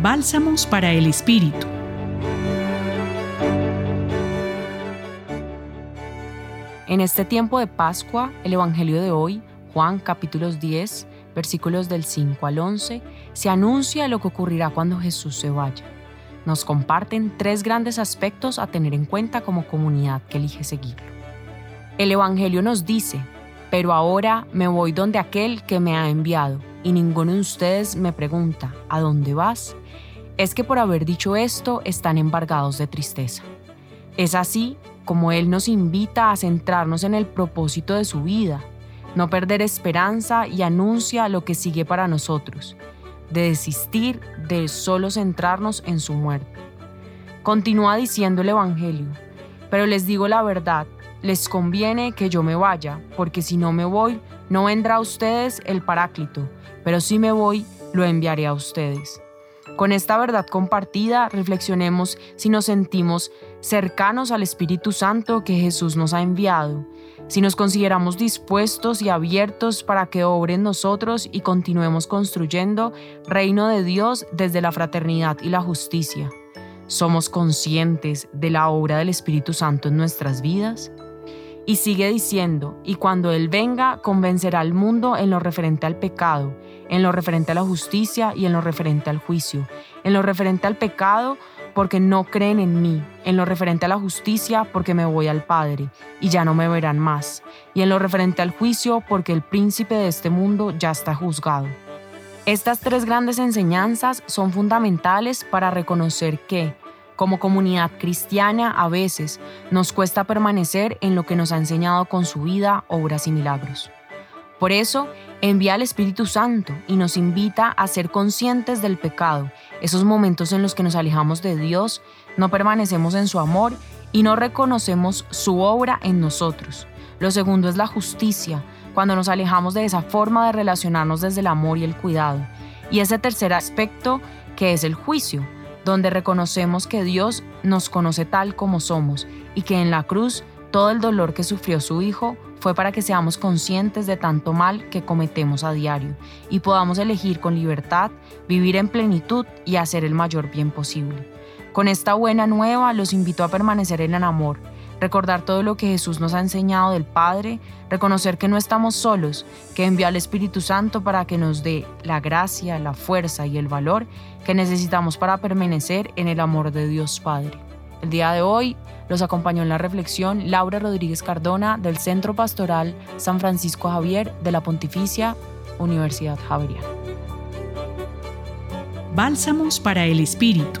Bálsamos para el Espíritu. En este tiempo de Pascua, el Evangelio de hoy, Juan capítulos 10, versículos del 5 al 11, se anuncia lo que ocurrirá cuando Jesús se vaya. Nos comparten tres grandes aspectos a tener en cuenta como comunidad que elige seguirlo. El Evangelio nos dice, pero ahora me voy donde aquel que me ha enviado, y ninguno de ustedes me pregunta, ¿a dónde vas? Es que por haber dicho esto están embargados de tristeza. Es así como Él nos invita a centrarnos en el propósito de su vida, no perder esperanza y anuncia lo que sigue para nosotros, de desistir de solo centrarnos en su muerte. Continúa diciendo el Evangelio, pero les digo la verdad, les conviene que yo me vaya, porque si no me voy, no vendrá a ustedes el Paráclito, pero si me voy, lo enviaré a ustedes. Con esta verdad compartida, reflexionemos si nos sentimos cercanos al Espíritu Santo que Jesús nos ha enviado, si nos consideramos dispuestos y abiertos para que obre en nosotros y continuemos construyendo reino de Dios desde la fraternidad y la justicia. ¿Somos conscientes de la obra del Espíritu Santo en nuestras vidas? Y sigue diciendo, y cuando Él venga, convencerá al mundo en lo referente al pecado, en lo referente a la justicia y en lo referente al juicio. En lo referente al pecado, porque no creen en mí. En lo referente a la justicia, porque me voy al Padre, y ya no me verán más. Y en lo referente al juicio, porque el príncipe de este mundo ya está juzgado. Estas tres grandes enseñanzas son fundamentales para reconocer que, como comunidad cristiana a veces nos cuesta permanecer en lo que nos ha enseñado con su vida, obras y milagros. Por eso, envía al Espíritu Santo y nos invita a ser conscientes del pecado, esos momentos en los que nos alejamos de Dios, no permanecemos en su amor y no reconocemos su obra en nosotros. Lo segundo es la justicia, cuando nos alejamos de esa forma de relacionarnos desde el amor y el cuidado. Y ese tercer aspecto, que es el juicio, donde reconocemos que Dios nos conoce tal como somos y que en la cruz todo el dolor que sufrió su Hijo fue para que seamos conscientes de tanto mal que cometemos a diario y podamos elegir con libertad, vivir en plenitud y hacer el mayor bien posible. Con esta buena nueva los invito a permanecer en el amor, recordar todo lo que Jesús nos ha enseñado del Padre, reconocer que no estamos solos, que envió al Espíritu Santo para que nos dé la gracia, la fuerza y el valor que necesitamos para permanecer en el amor de Dios Padre. El día de hoy los acompañó en la reflexión Laura Rodríguez Cardona del Centro Pastoral San Francisco Javier de la Pontificia Universidad Javeriana. Bálsamos para el Espíritu.